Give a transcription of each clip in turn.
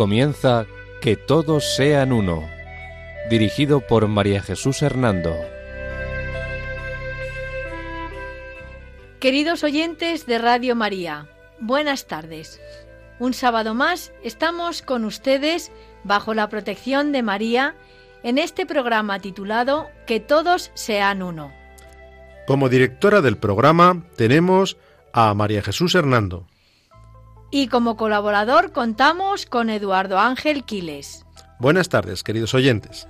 Comienza Que todos sean uno, dirigido por María Jesús Hernando. Queridos oyentes de Radio María, buenas tardes. Un sábado más estamos con ustedes bajo la protección de María en este programa titulado Que todos sean uno. Como directora del programa tenemos a María Jesús Hernando. Y como colaborador contamos con Eduardo Ángel Quiles. Buenas tardes, queridos oyentes.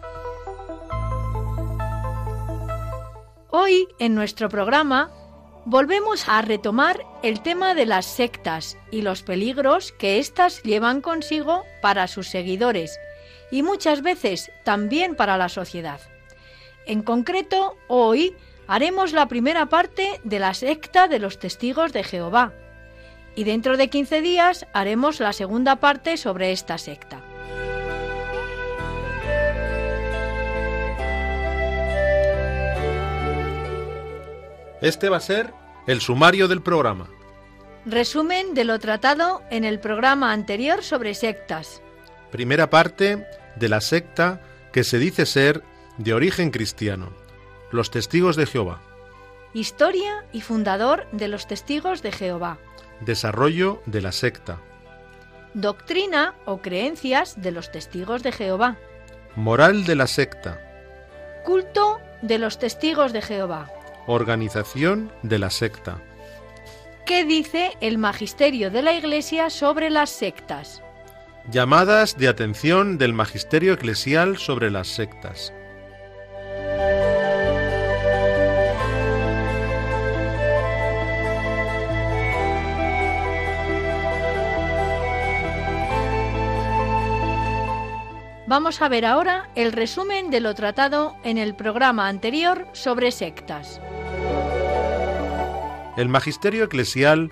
Hoy, en nuestro programa, volvemos a retomar el tema de las sectas y los peligros que éstas llevan consigo para sus seguidores y muchas veces también para la sociedad. En concreto, hoy haremos la primera parte de la secta de los testigos de Jehová y dentro de 15 días haremos la segunda parte sobre esta secta. Este va a ser el sumario del programa. Resumen de lo tratado en el programa anterior sobre sectas. Primera parte de la secta que se dice ser de origen cristiano, los testigos de Jehová. Historia y fundador de los testigos de Jehová. Desarrollo de la secta. Doctrina o creencias de los testigos de Jehová. Moral de la secta. Culto de los testigos de Jehová. Organización de la secta. ¿Qué dice el magisterio de la Iglesia sobre las sectas? Llamadas de atención del magisterio eclesial sobre las sectas. Vamos a ver ahora el resumen de lo tratado en el programa anterior sobre sectas. El magisterio eclesial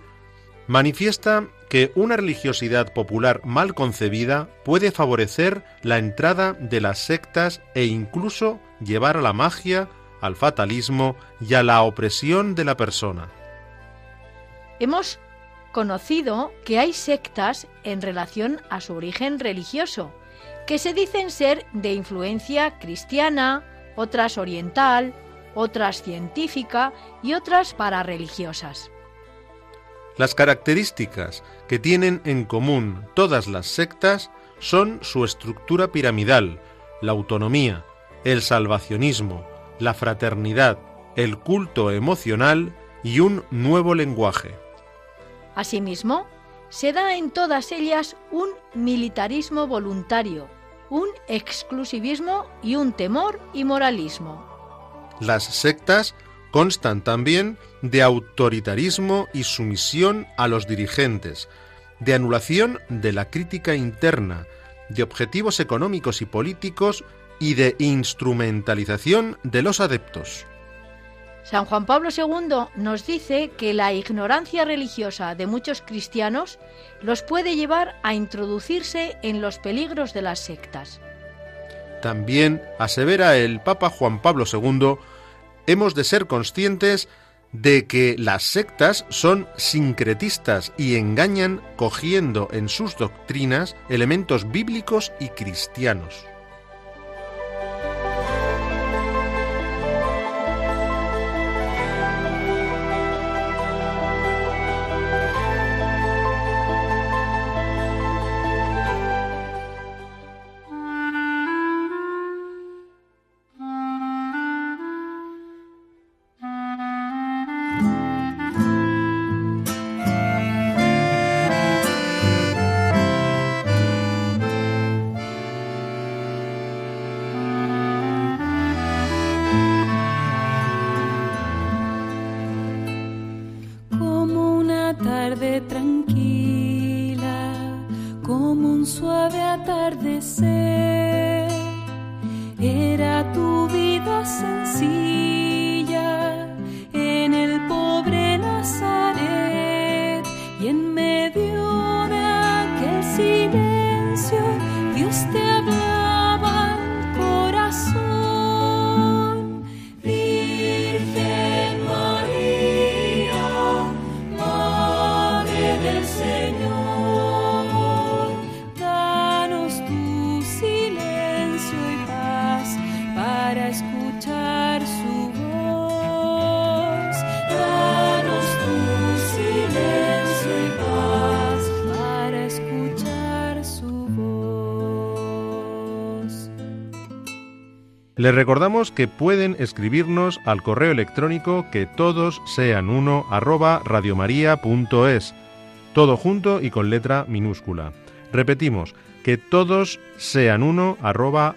manifiesta que una religiosidad popular mal concebida puede favorecer la entrada de las sectas e incluso llevar a la magia, al fatalismo y a la opresión de la persona. Hemos conocido que hay sectas en relación a su origen religioso, que se dicen ser de influencia cristiana, otras oriental, otras científica y otras parareligiosas. Las características que tienen en común todas las sectas son su estructura piramidal, la autonomía, el salvacionismo, la fraternidad, el culto emocional y un nuevo lenguaje. Asimismo, se da en todas ellas un militarismo voluntario, un exclusivismo y un temor y moralismo. Las sectas constan también de autoritarismo y sumisión a los dirigentes, de anulación de la crítica interna, de objetivos económicos y políticos y de instrumentalización de los adeptos. San Juan Pablo II nos dice que la ignorancia religiosa de muchos cristianos los puede llevar a introducirse en los peligros de las sectas. También asevera el Papa Juan Pablo II, hemos de ser conscientes de que las sectas son sincretistas y engañan cogiendo en sus doctrinas elementos bíblicos y cristianos. Les recordamos que pueden escribirnos al correo electrónico que todos sean uno arroba todo junto y con letra minúscula. Repetimos, que todos sean uno arroba.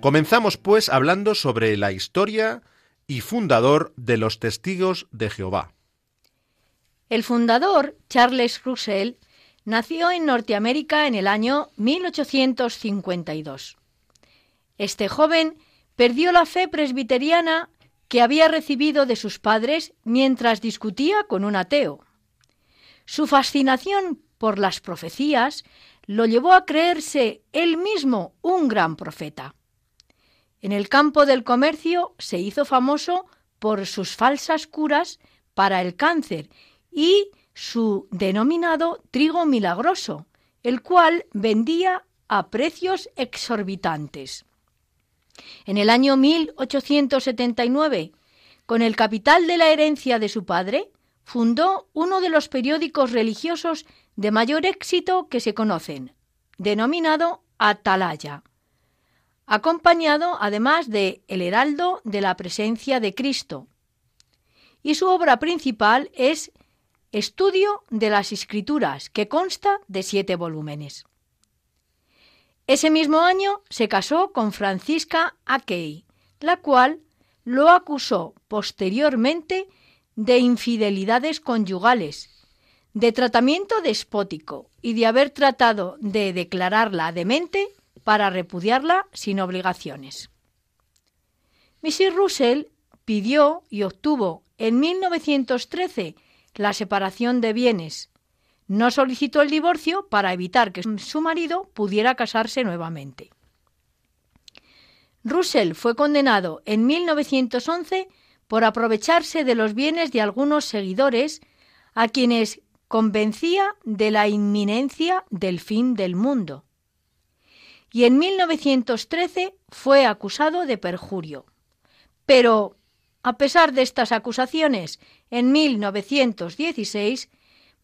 Comenzamos pues hablando sobre la historia y fundador de los testigos de Jehová. El fundador, Charles Russell, nació en Norteamérica en el año 1852. Este joven perdió la fe presbiteriana que había recibido de sus padres mientras discutía con un ateo. Su fascinación por las profecías lo llevó a creerse él mismo un gran profeta. En el campo del comercio se hizo famoso por sus falsas curas para el cáncer y su denominado trigo milagroso, el cual vendía a precios exorbitantes. En el año 1879, con el capital de la herencia de su padre, fundó uno de los periódicos religiosos de mayor éxito que se conocen, denominado Atalaya acompañado además de El Heraldo de la Presencia de Cristo. Y su obra principal es Estudio de las Escrituras, que consta de siete volúmenes. Ese mismo año se casó con Francisca Akey, la cual lo acusó posteriormente de infidelidades conyugales, de tratamiento despótico y de haber tratado de declararla demente para repudiarla sin obligaciones. Mrs. Russell pidió y obtuvo en 1913 la separación de bienes. No solicitó el divorcio para evitar que su marido pudiera casarse nuevamente. Russell fue condenado en 1911 por aprovecharse de los bienes de algunos seguidores a quienes convencía de la inminencia del fin del mundo y en 1913 fue acusado de perjurio. Pero, a pesar de estas acusaciones, en 1916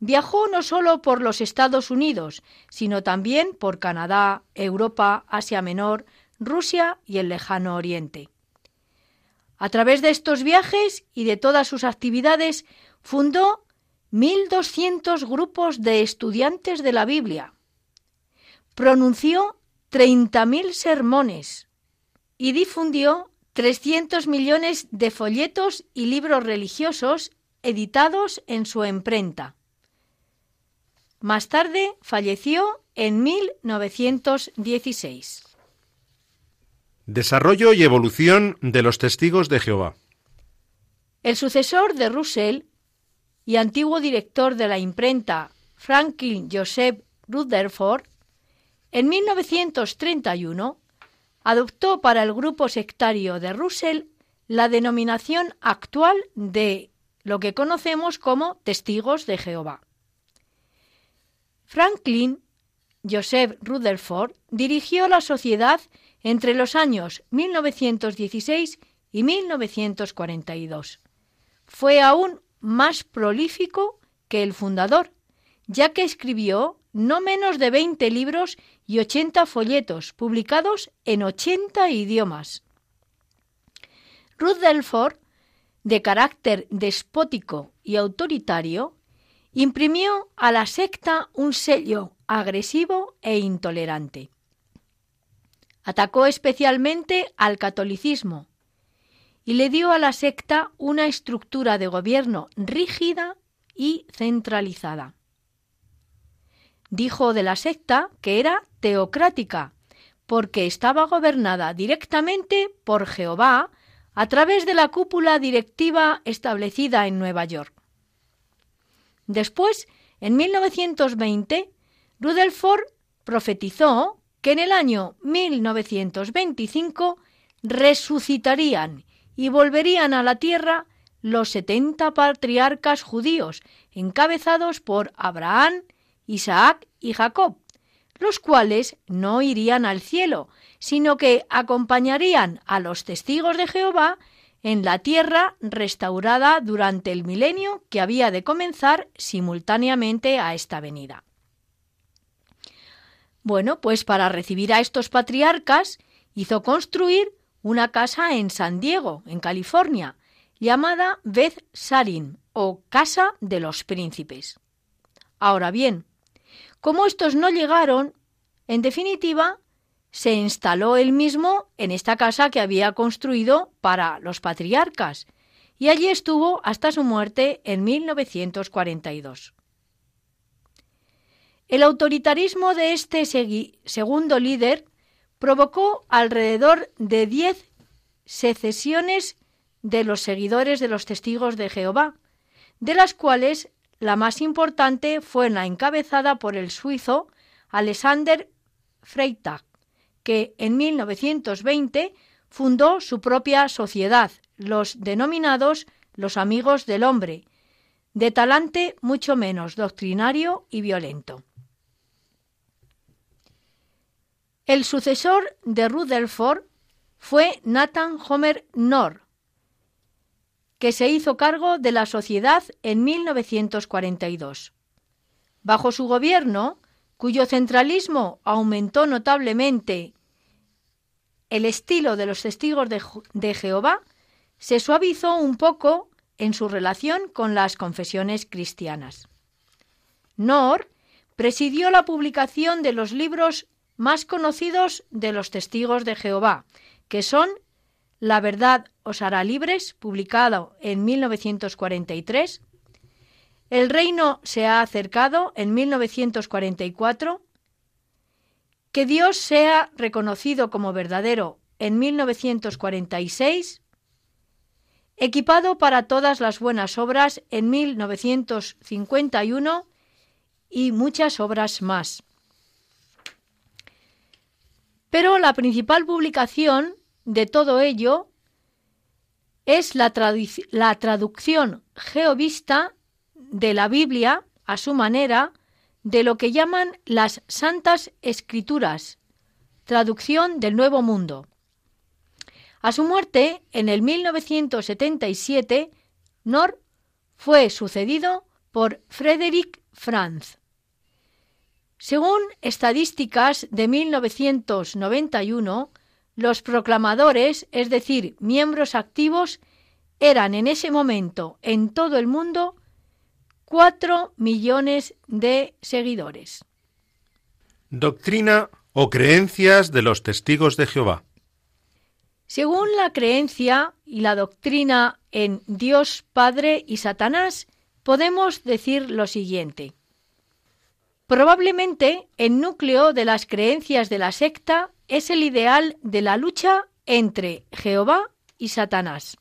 viajó no solo por los Estados Unidos, sino también por Canadá, Europa, Asia Menor, Rusia y el lejano Oriente. A través de estos viajes y de todas sus actividades, fundó 1.200 grupos de estudiantes de la Biblia. Pronunció 30.000 sermones y difundió 300 millones de folletos y libros religiosos editados en su imprenta. Más tarde falleció en 1916. Desarrollo y evolución de los testigos de Jehová. El sucesor de Russell y antiguo director de la imprenta Franklin Joseph Rutherford en 1931 adoptó para el grupo sectario de Russell la denominación actual de lo que conocemos como testigos de Jehová. Franklin Joseph Rutherford dirigió la sociedad entre los años 1916 y 1942. Fue aún más prolífico que el fundador, ya que escribió no menos de 20 libros y 80 folletos publicados en 80 idiomas. Rutherford, de carácter despótico y autoritario, imprimió a la secta un sello agresivo e intolerante. Atacó especialmente al catolicismo y le dio a la secta una estructura de gobierno rígida y centralizada dijo de la secta que era teocrática, porque estaba gobernada directamente por Jehová a través de la cúpula directiva establecida en Nueva York. Después, en 1920, Rutherford profetizó que en el año 1925 resucitarían y volverían a la tierra los setenta patriarcas judíos encabezados por Abraham, Isaac y Jacob, los cuales no irían al cielo, sino que acompañarían a los testigos de Jehová en la tierra restaurada durante el milenio que había de comenzar simultáneamente a esta venida. Bueno, pues para recibir a estos patriarcas hizo construir una casa en San Diego, en California, llamada Beth Sarin o Casa de los Príncipes. Ahora bien, como estos no llegaron, en definitiva, se instaló él mismo en esta casa que había construido para los patriarcas, y allí estuvo hasta su muerte en 1942. El autoritarismo de este segundo líder provocó alrededor de diez secesiones de los seguidores de los testigos de Jehová, de las cuales la más importante fue la encabezada por el suizo Alexander Freytag, que en 1920 fundó su propia sociedad, los denominados los amigos del hombre, de talante mucho menos doctrinario y violento. El sucesor de Rutherford fue Nathan Homer Knorr, que se hizo cargo de la sociedad en 1942. Bajo su gobierno, cuyo centralismo aumentó notablemente el estilo de los testigos de, Jehová, se suavizó un poco en su relación con las confesiones cristianas. Knorr presidió la publicación de los libros más conocidos de los testigos de Jehová, que son La verdad os hará libres, publicado en 1943, El reino se ha acercado en 1944, Que Dios sea reconocido como verdadero en 1946, Equipado para todas las buenas obras en 1951 y muchas obras más. Pero la principal publicación de todo ello es la, traducción geovista de la Biblia a su manera de lo que llaman las Santas Escrituras, traducción del Nuevo Mundo. A su muerte, en el 1977, Nor fue sucedido por Frederick Franz. Según estadísticas de 1991, los proclamadores, es decir, miembros activos, eran en ese momento en todo el mundo 4 millones de seguidores. Doctrina o creencias de los testigos de Jehová. Según la creencia y la doctrina en Dios Padre y Satanás, podemos decir lo siguiente. Probablemente el núcleo de las creencias de la secta es el ideal de la lucha entre Jehová y Satanás.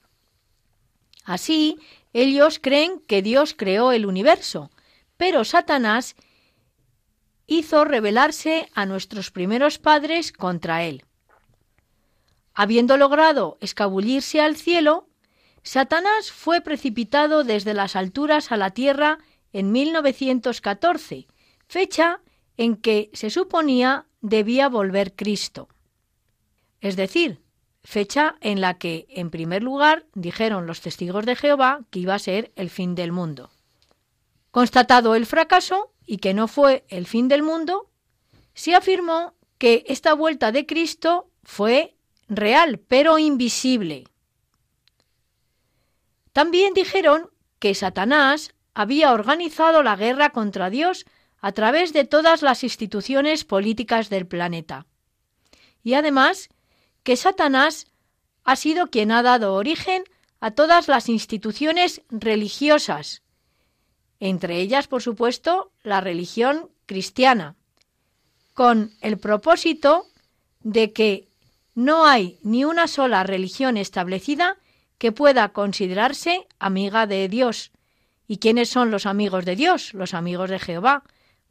Así, ellos creen que Dios creó el universo, pero Satanás hizo rebelarse a nuestros primeros padres contra él. Habiendo logrado escabullirse al cielo, Satanás fue precipitado desde las alturas a la tierra en 1914 fecha en que se suponía debía volver Cristo. Es decir, fecha en la que, en primer lugar, dijeron los testigos de Jehová que iba a ser el fin del mundo. Constatado el fracaso y que no fue el fin del mundo, se afirmó que esta vuelta de Cristo fue real, pero invisible. También dijeron que Satanás había organizado la guerra contra Dios a través de todas las instituciones políticas del planeta. Y además que Satanás ha sido quien ha dado origen a todas las instituciones religiosas, entre ellas, por supuesto, la religión cristiana, con el propósito de que no hay ni una sola religión establecida que pueda considerarse amiga de Dios. ¿Y quiénes son los amigos de Dios? Los amigos de Jehová,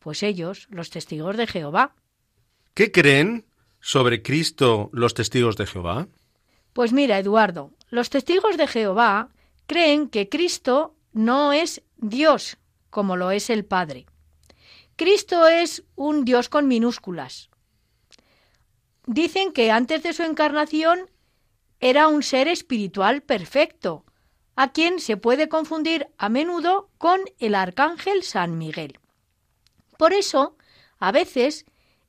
pues ellos, los testigos de Jehová. ¿Qué creen sobre Cristo los testigos de Jehová? Pues mira, Eduardo, los testigos de Jehová creen que Cristo no es Dios como lo es el Padre. Cristo es un Dios con minúsculas. Dicen que antes de su encarnación era un ser espiritual perfecto, a quien se puede confundir a menudo con el arcángel San Miguel. Por eso, a veces,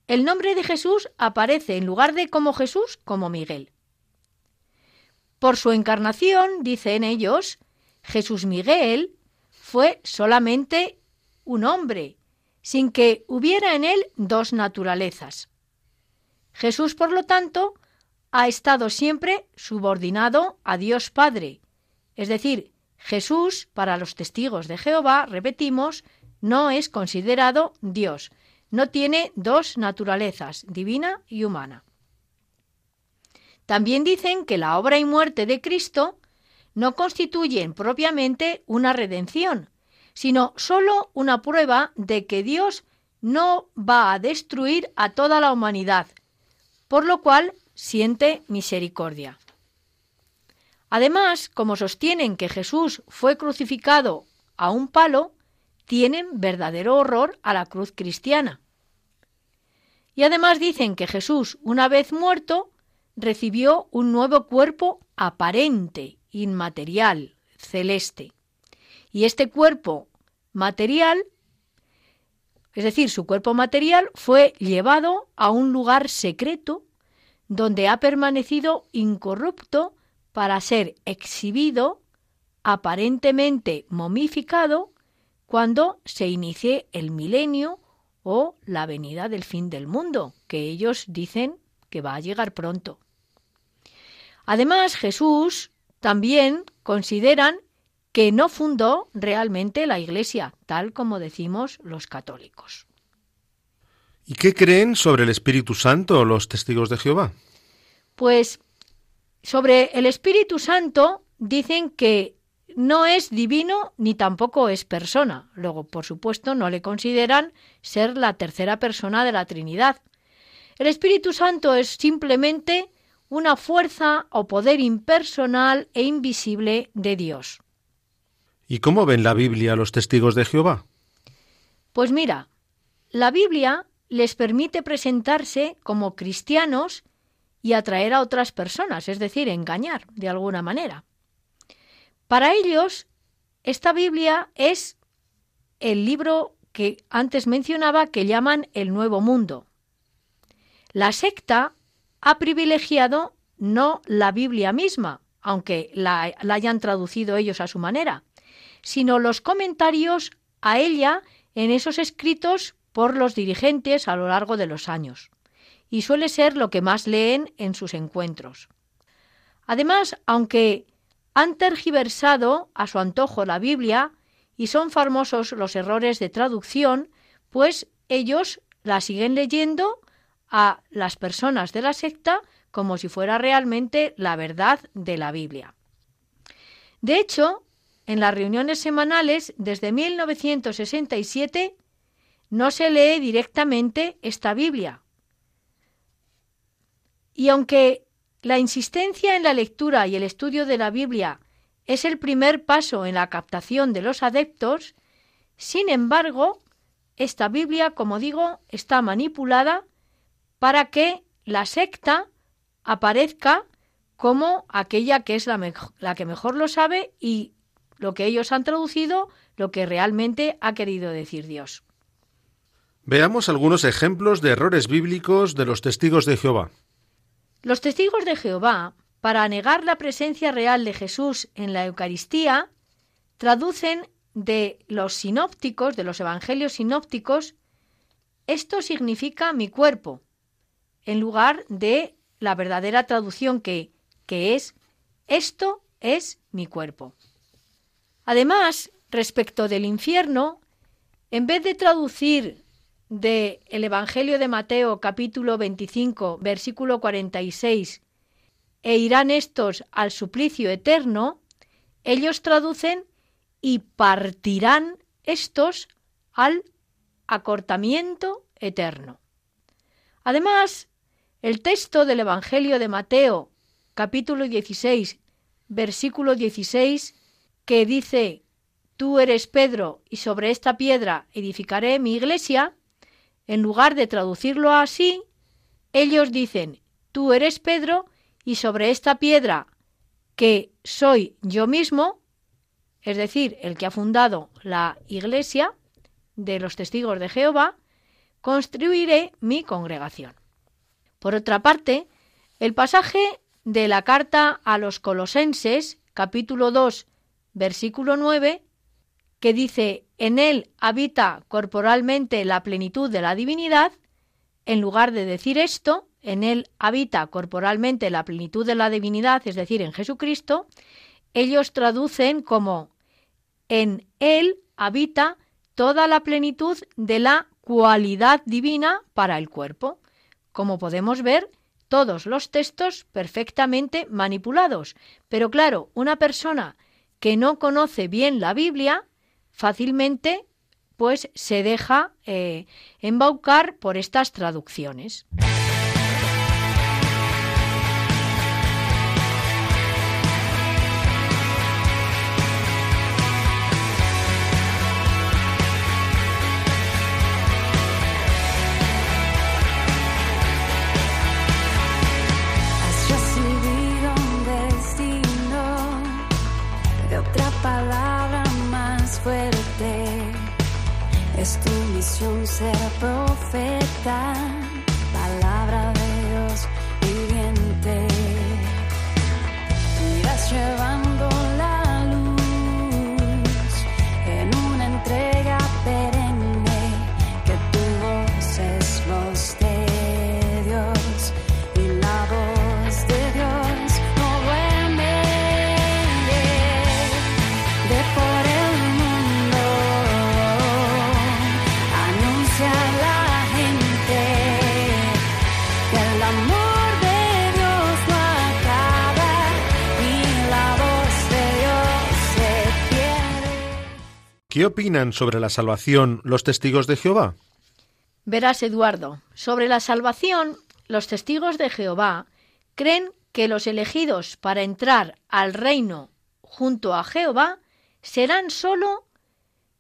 el nombre de Jesús aparece en lugar de como Jesús, como Miguel. Por su encarnación, dicen ellos, Jesús Miguel fue solamente un hombre, sin que hubiera en él dos naturalezas. Jesús, por lo tanto, ha estado siempre subordinado a Dios Padre, es decir, Jesús, para los testigos de Jehová, repetimos, no es considerado Dios, no tiene dos naturalezas, divina y humana. También dicen que la obra y muerte de Cristo no constituyen propiamente una redención, sino sólo una prueba de que Dios no va a destruir a toda la humanidad, por lo cual siente misericordia. Además, como sostienen que Jesús fue crucificado a un palo, tienen verdadero horror a la cruz cristiana. Y además dicen que Jesús, una vez muerto, recibió un nuevo cuerpo aparente, inmaterial, celeste. Y este cuerpo material, es decir, su cuerpo material, fue llevado a un lugar secreto donde ha permanecido incorrupto para ser exhibido, aparentemente momificado, cuando se inicie el milenio o la venida del fin del mundo, que ellos dicen que va a llegar pronto. Además, Jesús también consideran que no fundó realmente la Iglesia, tal como decimos los católicos. ¿Y qué creen sobre el Espíritu Santo los testigos de Jehová? Pues sobre el Espíritu Santo dicen que no es divino ni tampoco es persona. Luego, por supuesto, no le consideran ser la tercera persona de la Trinidad. El Espíritu Santo es simplemente una fuerza o poder impersonal e invisible de Dios. ¿Y cómo ven la Biblia los testigos de Jehová? Pues mira, la Biblia les permite presentarse como cristianos y atraer a otras personas, es decir, engañar de alguna manera. Para ellos, esta Biblia es el libro que antes mencionaba que llaman el Nuevo Mundo. La secta ha privilegiado no la Biblia misma, aunque la, la, hayan traducido ellos a su manera, sino los comentarios a ella en esos escritos por los dirigentes a lo largo de los años y suele ser lo que más leen en sus encuentros. Además, aunque han tergiversado a su antojo la Biblia y son famosos los errores de traducción, pues ellos la siguen leyendo a las personas de la secta como si fuera realmente la verdad de la Biblia. De hecho, en las reuniones semanales desde 1967 no se lee directamente esta Biblia, y aunque la insistencia en la lectura y el estudio de la Biblia es el primer paso en la captación de los adeptos, sin embargo, esta Biblia, como digo, está manipulada para que la secta aparezca como aquella que es la, que mejor lo sabe y lo que ellos han traducido, lo que realmente ha querido decir Dios. Veamos algunos ejemplos de errores bíblicos de los testigos de Jehová. Los testigos de Jehová, para negar la presencia real de Jesús en la Eucaristía, traducen de los sinópticos, de los evangelios sinópticos, esto significa mi cuerpo, en lugar de la verdadera traducción que, que es esto es mi cuerpo. Además, respecto del infierno, en vez de traducir de el Evangelio de Mateo capítulo 25 versículo 46 e irán estos al suplicio eterno, ellos traducen y partirán estos al acortamiento eterno. Además, el texto del Evangelio de Mateo capítulo 16 versículo 16 que dice Tú eres Pedro y sobre esta piedra edificaré mi iglesia, en lugar de traducirlo así, ellos dicen, tú eres Pedro y sobre esta piedra que soy yo mismo, es decir, el que ha fundado la iglesia de los testigos de Jehová, construiré mi congregación. Por otra parte, el pasaje de la carta a los colosenses, capítulo 2, versículo 9, que dice, en él habita corporalmente la plenitud de la divinidad, en lugar de decir esto, en él habita corporalmente la plenitud de la divinidad, es decir, en Jesucristo, ellos traducen como en él habita toda la plenitud de la cualidad divina para el cuerpo. Como podemos ver, todos los textos perfectamente manipulados. Pero claro, una persona que no conoce bien la Biblia fácilmente pues se deja eh, embaucar por estas traducciones. Ser profeta, ¿Qué opinan sobre la salvación los testigos de Jehová? Verás, Eduardo, sobre la salvación, los testigos de Jehová creen que los elegidos para entrar al reino junto a Jehová serán sólo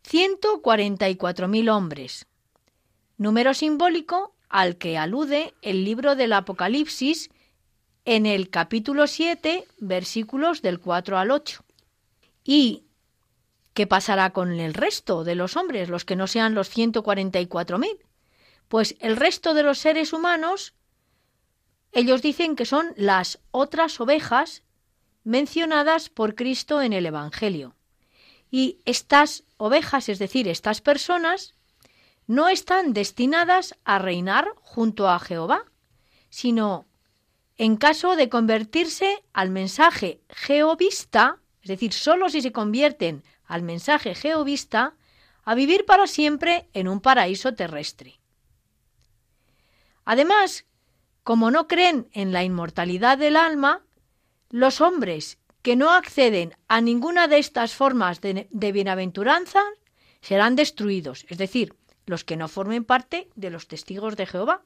144.000 hombres, número simbólico al que alude el libro del Apocalipsis en el capítulo 7, versículos del 4 al 8. Y ¿Qué pasará con el resto de los hombres, los que no sean los 144.000? Pues el resto de los seres humanos, ellos dicen que son las otras ovejas mencionadas por Cristo en el Evangelio. Y estas ovejas, es decir, estas personas, no están destinadas a reinar junto a Jehová, sino en caso de convertirse al mensaje jehovista, es decir, solo si se convierten al mensaje jehovista a vivir para siempre en un paraíso terrestre. Además, como no creen en la inmortalidad del alma, los hombres que no acceden a ninguna de estas formas de, bienaventuranza serán destruidos, es decir, los que no formen parte de los testigos de Jehová.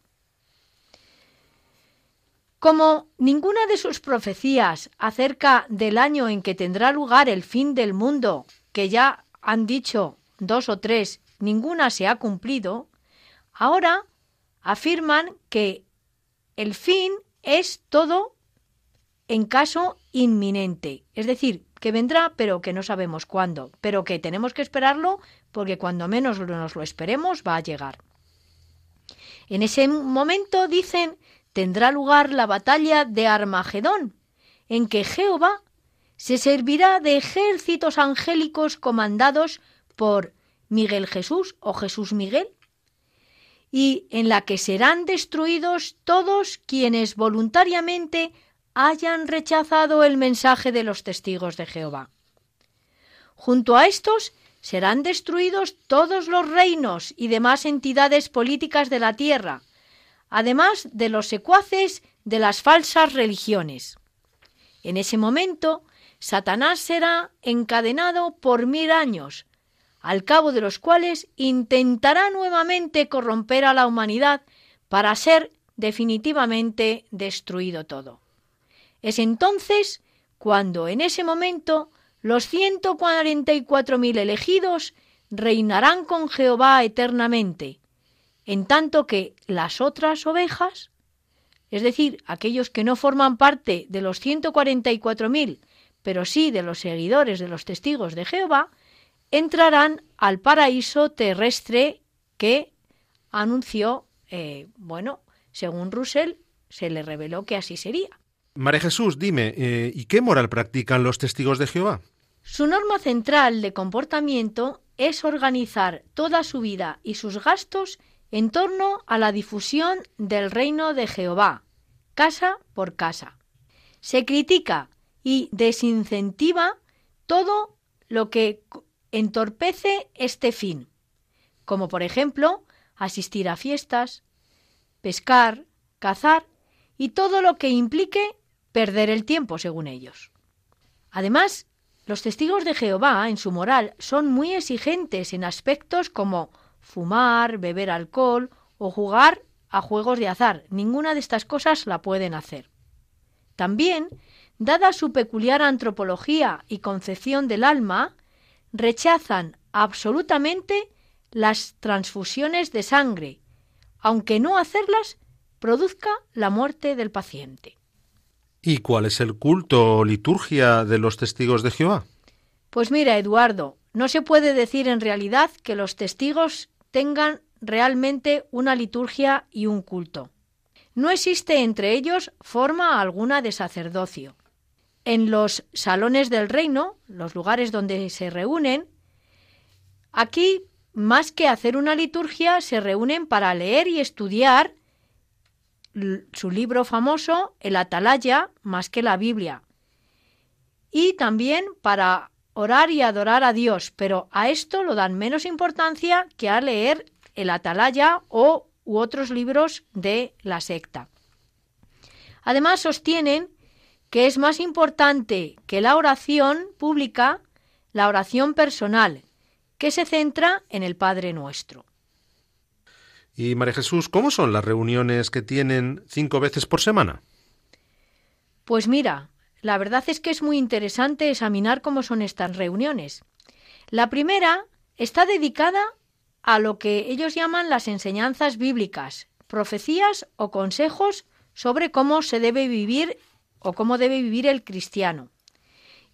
Como ninguna de sus profecías acerca del año en que tendrá lugar el fin del mundo que ya han dicho dos o tres, ninguna se ha cumplido, ahora afirman que el fin es todo en caso inminente, es decir, que vendrá pero que no sabemos cuándo, pero que tenemos que esperarlo porque cuando menos nos lo esperemos va a llegar. En ese momento, dicen, tendrá lugar la batalla de Armagedón, en que Jehová se servirá de ejércitos angélicos comandados por Miguel Jesús o Jesús Miguel, y en la que serán destruidos todos quienes voluntariamente hayan rechazado el mensaje de los testigos de Jehová. Junto a estos serán destruidos todos los reinos y demás entidades políticas de la tierra, además de los secuaces de las falsas religiones. En ese momento Satanás será encadenado por mil años, al cabo de los cuales intentará nuevamente corromper a la humanidad para ser definitivamente destruido todo. Es entonces cuando en ese momento los ciento cuarenta y cuatro mil elegidos reinarán con Jehová eternamente, en tanto que las otras ovejas, es decir, aquellos que no forman parte de los 144.000, pero sí de los seguidores de los testigos de Jehová, entrarán al paraíso terrestre que anunció, eh, bueno, según Russell, se le reveló que así sería. María Jesús, dime, eh, ¿y qué moral practican los testigos de Jehová? Su norma central de comportamiento es organizar toda su vida y sus gastos en torno a la difusión del reino de Jehová, casa por casa. Se critica y desincentiva todo lo que entorpece este fin, como por ejemplo asistir a fiestas, pescar, cazar y todo lo que implique perder el tiempo, según ellos. Además, los testigos de Jehová, en su moral, son muy exigentes en aspectos como fumar, beber alcohol o jugar a juegos de azar. Ninguna de estas cosas la pueden hacer. También, dada su peculiar antropología y concepción del alma, rechazan absolutamente las transfusiones de sangre, aunque no hacerlas produzca la muerte del paciente. ¿Y cuál es el culto o liturgia de los testigos de Jehová? Pues mira, Eduardo, no se puede decir en realidad que los testigos tengan realmente una liturgia y un culto. No existe entre ellos forma alguna de sacerdocio. En los salones del reino, los lugares donde se reúnen, aquí, más que hacer una liturgia, se reúnen para leer y estudiar su libro famoso, el Atalaya, más que la Biblia. Y también para orar y adorar a Dios, pero a esto lo dan menos importancia que a leer el Atalaya o u otros libros de la secta. Además sostienen que es más importante que la oración pública la oración personal, que se centra en el Padre Nuestro. Y María Jesús, ¿cómo son las reuniones que tienen cinco veces por semana? Pues mira, la verdad es que es muy interesante examinar cómo son estas reuniones. La primera está dedicada a lo que ellos llaman las enseñanzas bíblicas, profecías o consejos sobre cómo se debe vivir o cómo debe vivir el cristiano.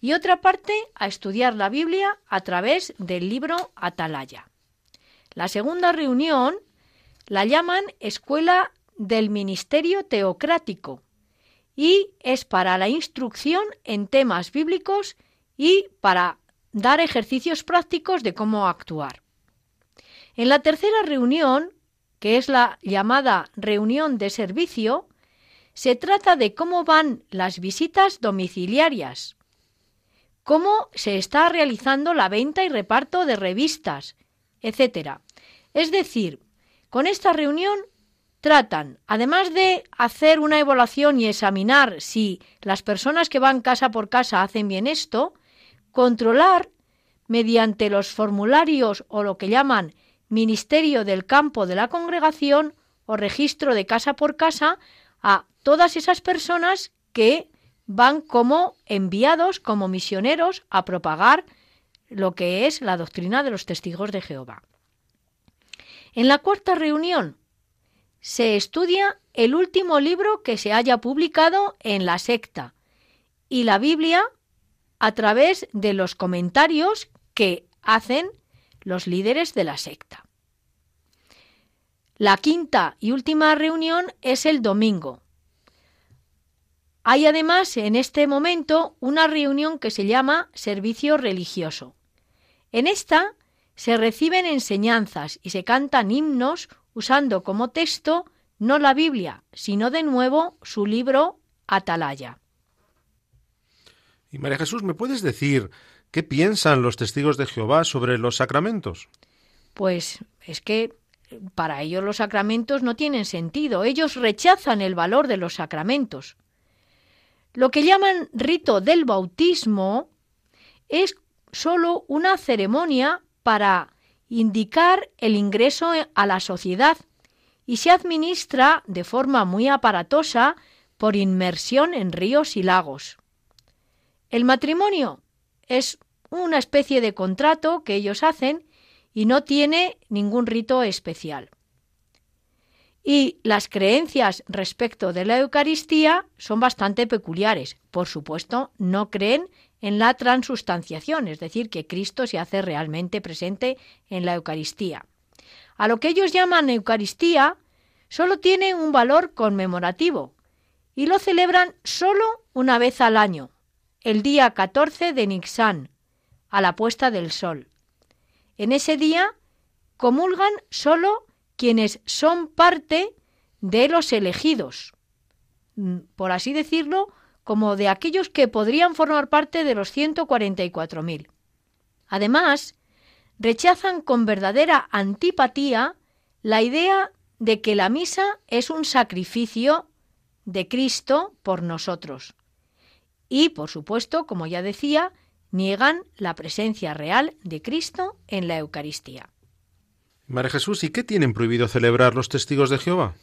Y otra parte a estudiar la Biblia a través del libro Atalaya. La segunda reunión la llaman Escuela del Ministerio Teocrático y es para la instrucción en temas bíblicos y para dar ejercicios prácticos de cómo actuar. En la tercera reunión, que es la llamada reunión de servicio, se trata de cómo van las visitas domiciliarias, cómo se está realizando la venta y reparto de revistas, etc. Es decir, con esta reunión tratan, además de hacer una evaluación y examinar si las personas que van casa por casa hacen bien esto, controlar mediante los formularios o lo que llaman Ministerio del Campo de la Congregación o registro de casa por casa a todas esas personas que van como enviados, como misioneros, a propagar lo que es la doctrina de los testigos de Jehová. En la cuarta reunión se estudia el último libro que se haya publicado en la secta y la Biblia a través de los comentarios que hacen los líderes de la secta. La quinta y última reunión es el domingo. Hay además en este momento una reunión que se llama servicio religioso. En esta se reciben enseñanzas y se cantan himnos usando como texto no la Biblia, sino de nuevo su libro Atalaya. Y María Jesús, ¿me puedes decir qué piensan los testigos de Jehová sobre los sacramentos? Pues es que para ellos los sacramentos no tienen sentido. Ellos rechazan el valor de los sacramentos. Lo que llaman rito del bautismo es sólo una ceremonia para indicar el ingreso a la sociedad y se administra de forma muy aparatosa por inmersión en ríos y lagos. El matrimonio es una especie de contrato que ellos hacen y no tiene ningún rito especial. Y las creencias respecto de la Eucaristía son bastante peculiares. Por supuesto, no creen en la transustanciación, es decir, que Cristo se hace realmente presente en la Eucaristía. A lo que ellos llaman Eucaristía solo tiene un valor conmemorativo y lo celebran solo una vez al año, el día 14 de Nixán, a la puesta del sol. En ese día comulgan solo quienes son parte de los elegidos, mm, por así decirlo, como de aquellos que podrían formar parte de los 144.000. Además, rechazan con verdadera antipatía la idea de que la misa es un sacrificio de Cristo por nosotros. Y, por supuesto, como ya decía, niegan la presencia real de Cristo en la Eucaristía. María Jesús, ¿y qué tienen prohibido celebrar los testigos de Jehová?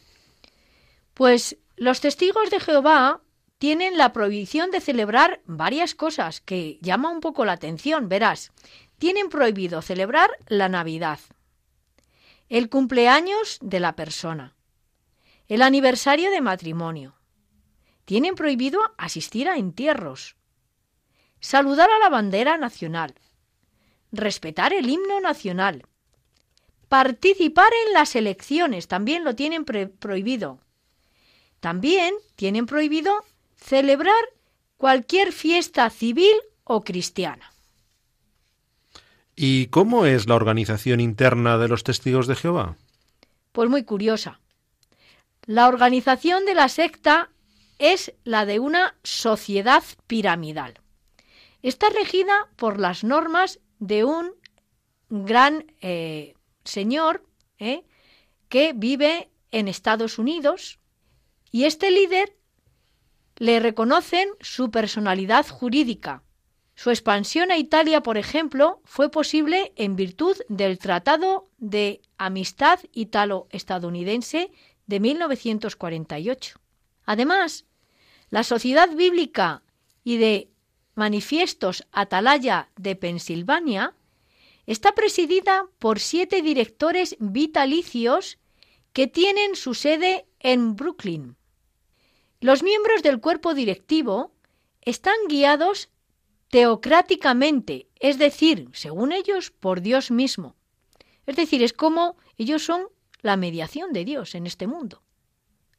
Pues los testigos de Jehová tienen la prohibición de celebrar varias cosas que llama un poco la atención, verás. Tienen prohibido celebrar la Navidad, el cumpleaños de la persona, el aniversario de matrimonio. Tienen prohibido asistir a entierros, saludar a la bandera nacional, respetar el himno nacional, Participar en las elecciones también lo tienen prohibido. También tienen prohibido celebrar cualquier fiesta civil o cristiana. ¿Y cómo es la organización interna de los testigos de Jehová? Pues muy curiosa. La organización de la secta es la de una sociedad piramidal. Está regida por las normas de un gran eh, señor ¿eh? que vive en Estados Unidos y este líder le reconocen su personalidad jurídica. Su expansión a Italia, por ejemplo, fue posible en virtud del Tratado de Amistad Italo-Estadounidense de 1948. Además, la Sociedad Bíblica y de Manifiestos Atalaya de Pensilvania Está presidida por siete directores vitalicios que tienen su sede en Brooklyn. Los miembros del cuerpo directivo están guiados teocráticamente, es decir, según ellos, por Dios mismo. Es decir, es como ellos son la mediación de Dios en este mundo.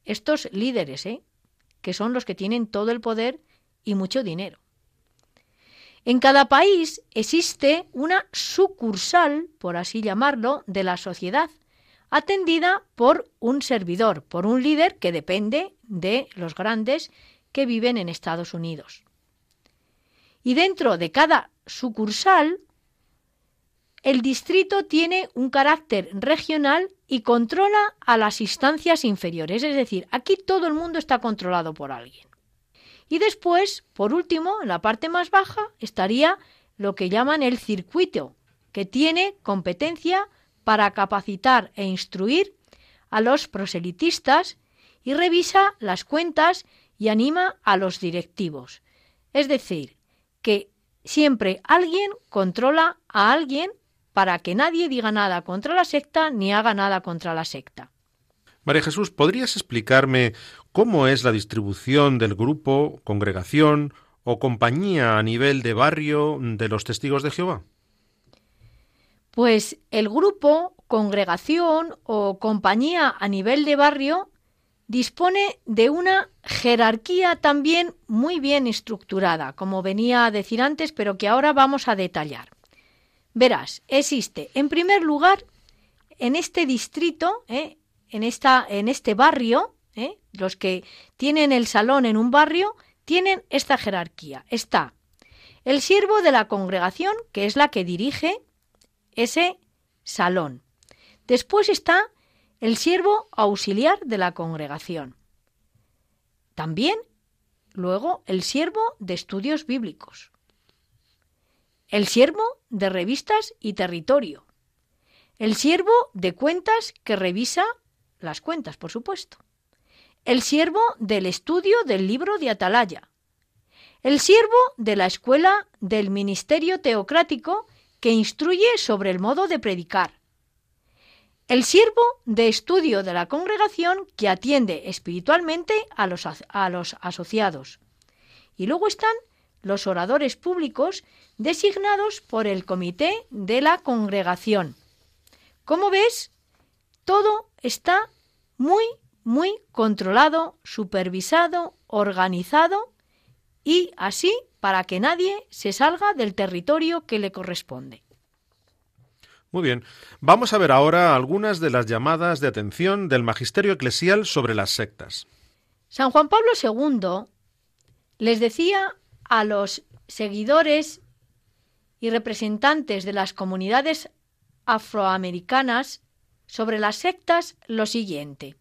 Estos líderes, ¿eh? que son los que tienen todo el poder y mucho dinero. En cada país existe una sucursal, por así llamarlo, de la sociedad, atendida por un servidor, por un líder que depende de los grandes que viven en Estados Unidos. Y dentro de cada sucursal, el distrito tiene un carácter regional y controla a las instancias inferiores. Es decir, aquí todo el mundo está controlado por alguien. Y después, por último, en la parte más baja, estaría lo que llaman el circuito, que tiene competencia para capacitar e instruir a los proselitistas y revisa las cuentas y anima a los directivos. Es decir, que siempre alguien controla a alguien para que nadie diga nada contra la secta ni haga nada contra la secta. María Jesús, ¿podrías explicarme cómo es la distribución del grupo, congregación o compañía a nivel de barrio de los testigos de Jehová? Pues el grupo, congregación o compañía a nivel de barrio dispone de una jerarquía también muy bien estructurada, como venía a decir antes, pero que ahora vamos a detallar. Verás, existe, en primer lugar, en este distrito, ¿eh? En, esta, en este barrio, ¿eh? los que tienen el salón en un barrio, tienen esta jerarquía. Está el siervo de la congregación, que es la que dirige ese salón. Después está el siervo auxiliar de la congregación. También, luego, el siervo de estudios bíblicos. El siervo de revistas y territorio. El siervo de cuentas que revisa las cuentas, por supuesto. El siervo del estudio del libro de Atalaya. El siervo de la escuela del ministerio teocrático que instruye sobre el modo de predicar. el siervo de estudio de la congregación que atiende espiritualmente a los, a los asociados. Y luego están los oradores públicos designados por el comité de la congregación. Como ves, todo está muy, muy controlado, supervisado, organizado y así para que nadie se salga del territorio que le corresponde. Muy bien, vamos a ver ahora algunas de las llamadas de atención del magisterio eclesial sobre las sectas. San Juan Pablo II les decía a los seguidores y representantes de las comunidades afroamericanas sobre las sectas lo siguiente.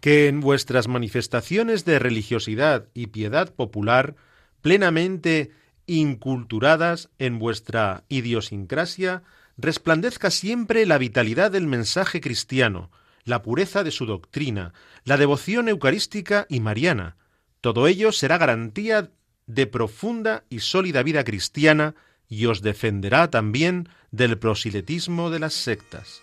Que en vuestras manifestaciones de religiosidad y piedad popular, plenamente inculturadas en vuestra idiosincrasia, resplandezca siempre la vitalidad del mensaje cristiano, la pureza de su doctrina, la devoción eucarística y mariana. Todo ello será garantía de profunda y sólida vida cristiana y os defenderá también del proselitismo de las sectas.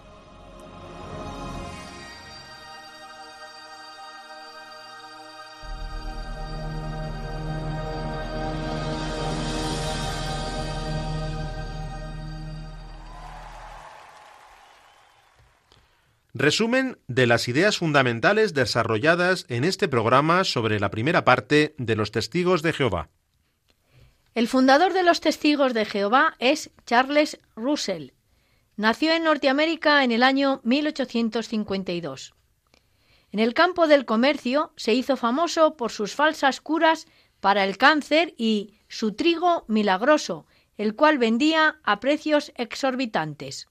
Resumen de las ideas fundamentales desarrolladas en este programa sobre la primera parte de los testigos de Jehová. El fundador de los Testigos de Jehová es Charles Russell. Nació en Norteamérica en el año 1852. En el campo del comercio se hizo famoso por sus falsas curas para el cáncer y su trigo milagroso, el cual vendía a precios exorbitantes.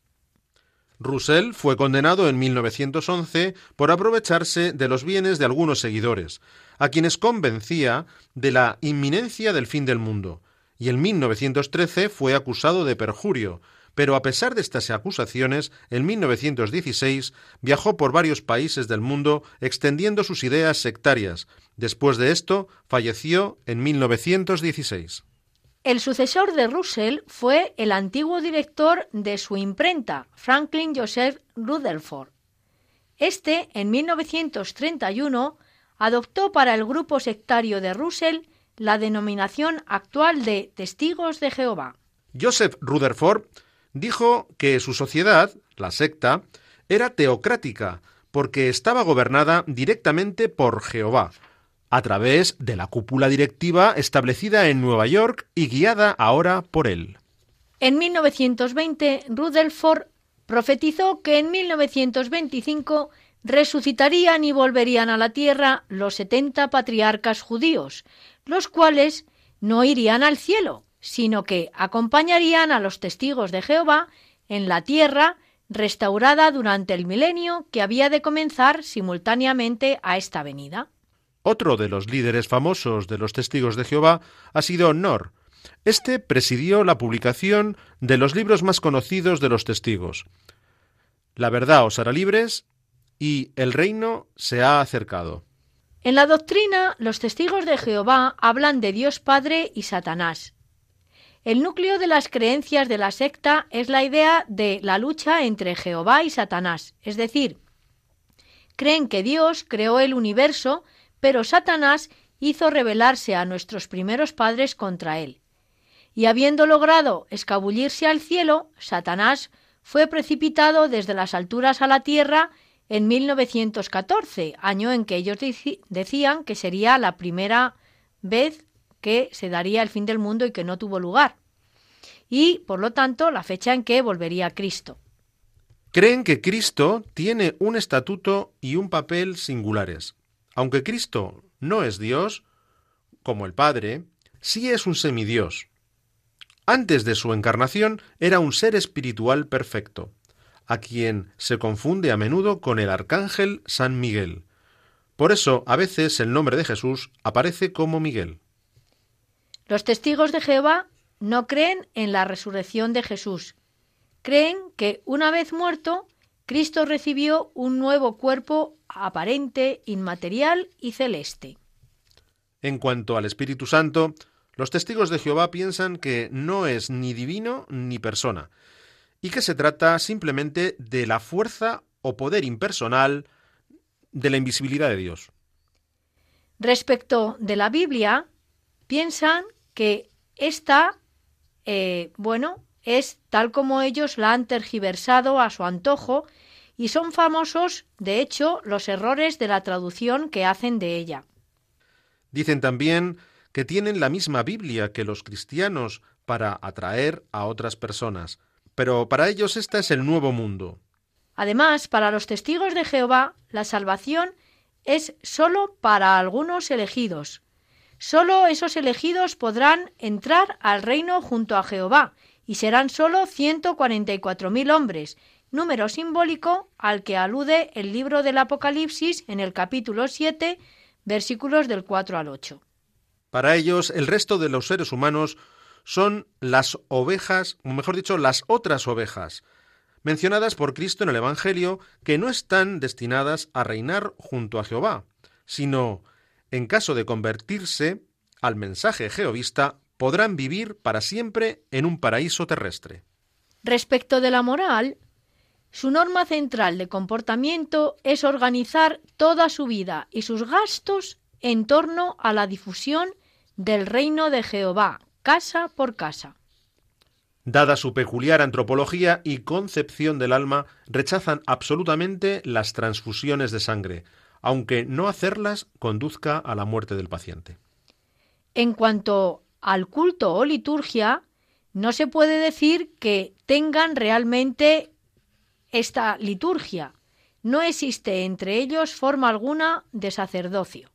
Russell fue condenado en 1911 por aprovecharse de los bienes de algunos seguidores, a quienes convencía de la inminencia del fin del mundo, y en 1913 fue acusado de perjurio, pero a pesar de estas acusaciones, en 1916 viajó por varios países del mundo extendiendo sus ideas sectarias. Después de esto, falleció en 1916. El sucesor de Russell fue el antiguo director de su imprenta, Franklin Joseph Rutherford. Este, en 1931, adoptó para el grupo sectario de Russell la denominación actual de Testigos de Jehová. Joseph Rutherford dijo que su sociedad, la secta, era teocrática, porque estaba gobernada directamente por Jehová, a través de la cúpula directiva establecida en Nueva York y guiada ahora por él. En 1920, Rutherford profetizó que en 1925 resucitarían y volverían a la tierra los setenta patriarcas judíos, los cuales no irían al cielo, sino que acompañarían a los testigos de Jehová en la tierra restaurada durante el milenio que había de comenzar simultáneamente a esta venida. Otro de los líderes famosos de los testigos de Jehová ha sido Nor. Este presidió la publicación de los libros más conocidos de los testigos. La verdad os hará libres y el reino se ha acercado. En la doctrina, los testigos de Jehová hablan de Dios Padre y Satanás. El núcleo de las creencias de la secta es la idea de la lucha entre Jehová y Satanás, es decir, creen que Dios creó el universo, pero Satanás hizo rebelarse a nuestros primeros padres contra él. Y habiendo logrado escabullirse al cielo, Satanás fue precipitado desde las alturas a la tierra en 1914, año en que ellos decían que sería la primera vez que se daría el fin del mundo y que no tuvo lugar. Y, por lo tanto, la fecha en que volvería Cristo. Creen que Cristo tiene un estatuto y un papel singulares. Aunque Cristo no es Dios, como el Padre, sí es un semidios. Antes de su encarnación era un ser espiritual perfecto, a quien se confunde a menudo con el arcángel San Miguel. Por eso a veces el nombre de Jesús aparece como Miguel. Los testigos de Jehová no creen en la resurrección de Jesús. Creen que una vez muerto, Cristo recibió un nuevo cuerpo aparente, inmaterial y celeste. En cuanto al Espíritu Santo, los testigos de Jehová piensan que no es ni divino ni persona, y que se trata simplemente de la fuerza o poder impersonal de la invisibilidad de Dios. Respecto de la Biblia, piensan que esta, eh, bueno, es tal como ellos la han tergiversado a su antojo y son famosos, de hecho, los errores de la traducción que hacen de ella. Dicen también que tienen la misma Biblia que los cristianos para atraer a otras personas, pero para ellos esta es el nuevo mundo. Además, para los testigos de Jehová, la salvación es sólo para algunos elegidos. Sólo esos elegidos podrán entrar al reino junto a Jehová, y serán sólo 144.000 hombres, número simbólico al que alude el libro del Apocalipsis en el capítulo 7, versículos del 4 al 8. Para ellos, el resto de los seres humanos son las ovejas, o mejor dicho, las otras ovejas, mencionadas por Cristo en el Evangelio, que no están destinadas a reinar junto a Jehová, sino, en caso de convertirse al mensaje jehovista, podrán vivir para siempre en un paraíso terrestre. Respecto de la moral, su norma central de comportamiento es organizar toda su vida y sus gastos en torno a la difusión del reino de Jehová, casa por casa. Dada su peculiar antropología y concepción del alma, rechazan absolutamente las transfusiones de sangre, aunque no hacerlas conduzca a la muerte del paciente. En cuanto al culto o liturgia, no se puede decir que tengan realmente esta liturgia. No existe entre ellos forma alguna de sacerdocio.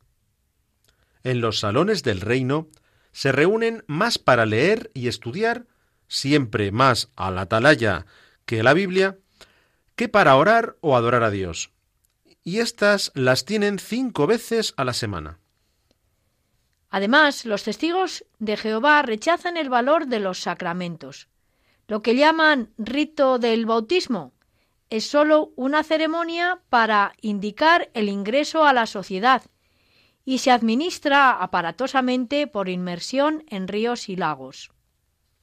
En los salones del reino se reúnen más para leer y estudiar, siempre más a la atalaya que la Biblia, que para orar o adorar a Dios. Y estas las tienen cinco veces a la semana. Además, los testigos de Jehová rechazan el valor de los sacramentos. Lo que llaman rito del bautismo es sólo una ceremonia para indicar el ingreso a la sociedad y se administra aparatosamente por inmersión en ríos y lagos.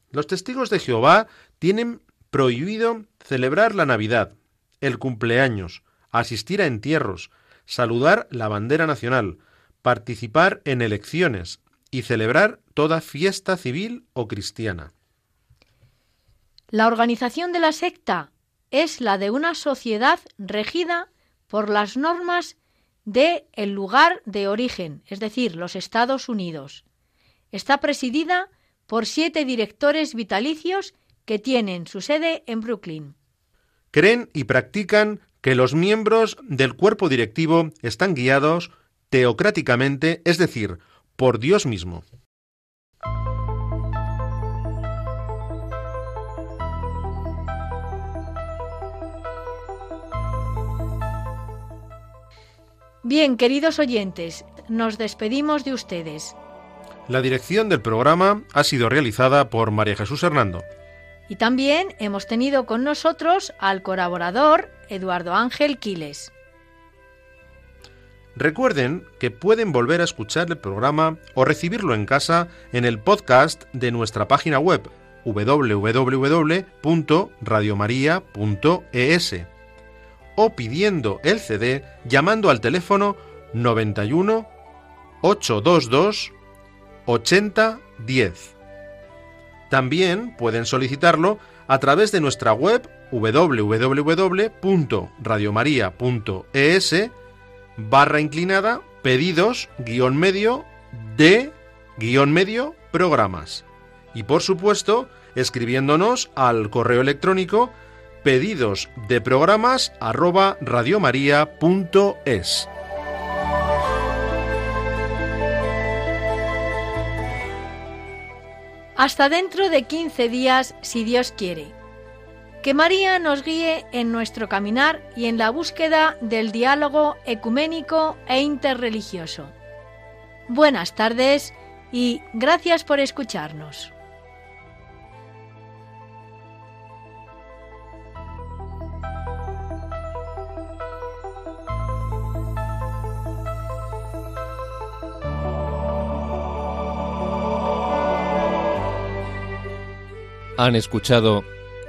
Los testigos de Jehová tienen prohibido celebrar la Navidad, el cumpleaños, asistir a entierros, saludar la bandera nacional, participar en elecciones y celebrar toda fiesta civil o cristiana. La organización de la secta es la de una sociedad regida por las normas de el lugar de origen, es decir, los Estados Unidos. Está presidida por siete directores vitalicios que tienen su sede en Brooklyn. Creen y practican que los miembros del cuerpo directivo están guiados teocráticamente, es decir, por Dios mismo. Bien, queridos oyentes, nos despedimos de ustedes. La dirección del programa ha sido realizada por María Jesús Hernando. Y también hemos tenido con nosotros al colaborador Eduardo Ángel Quiles. Recuerden que pueden volver a escuchar el programa o recibirlo en casa en el podcast de nuestra página web www.radiomaria.es o pidiendo el CD llamando al teléfono 91 822 8010. También pueden solicitarlo a través de nuestra web www.radiomaria.es barra inclinada pedidos guion medio de guion medio programas. Y por supuesto, escribiéndonos al correo electrónico pedidos de programas arroba radiomaria.es. Hasta dentro de 15 días, si Dios quiere. Que María nos guíe en nuestro caminar y en la búsqueda del diálogo ecuménico e interreligioso. Buenas tardes y gracias por escucharnos. Han escuchado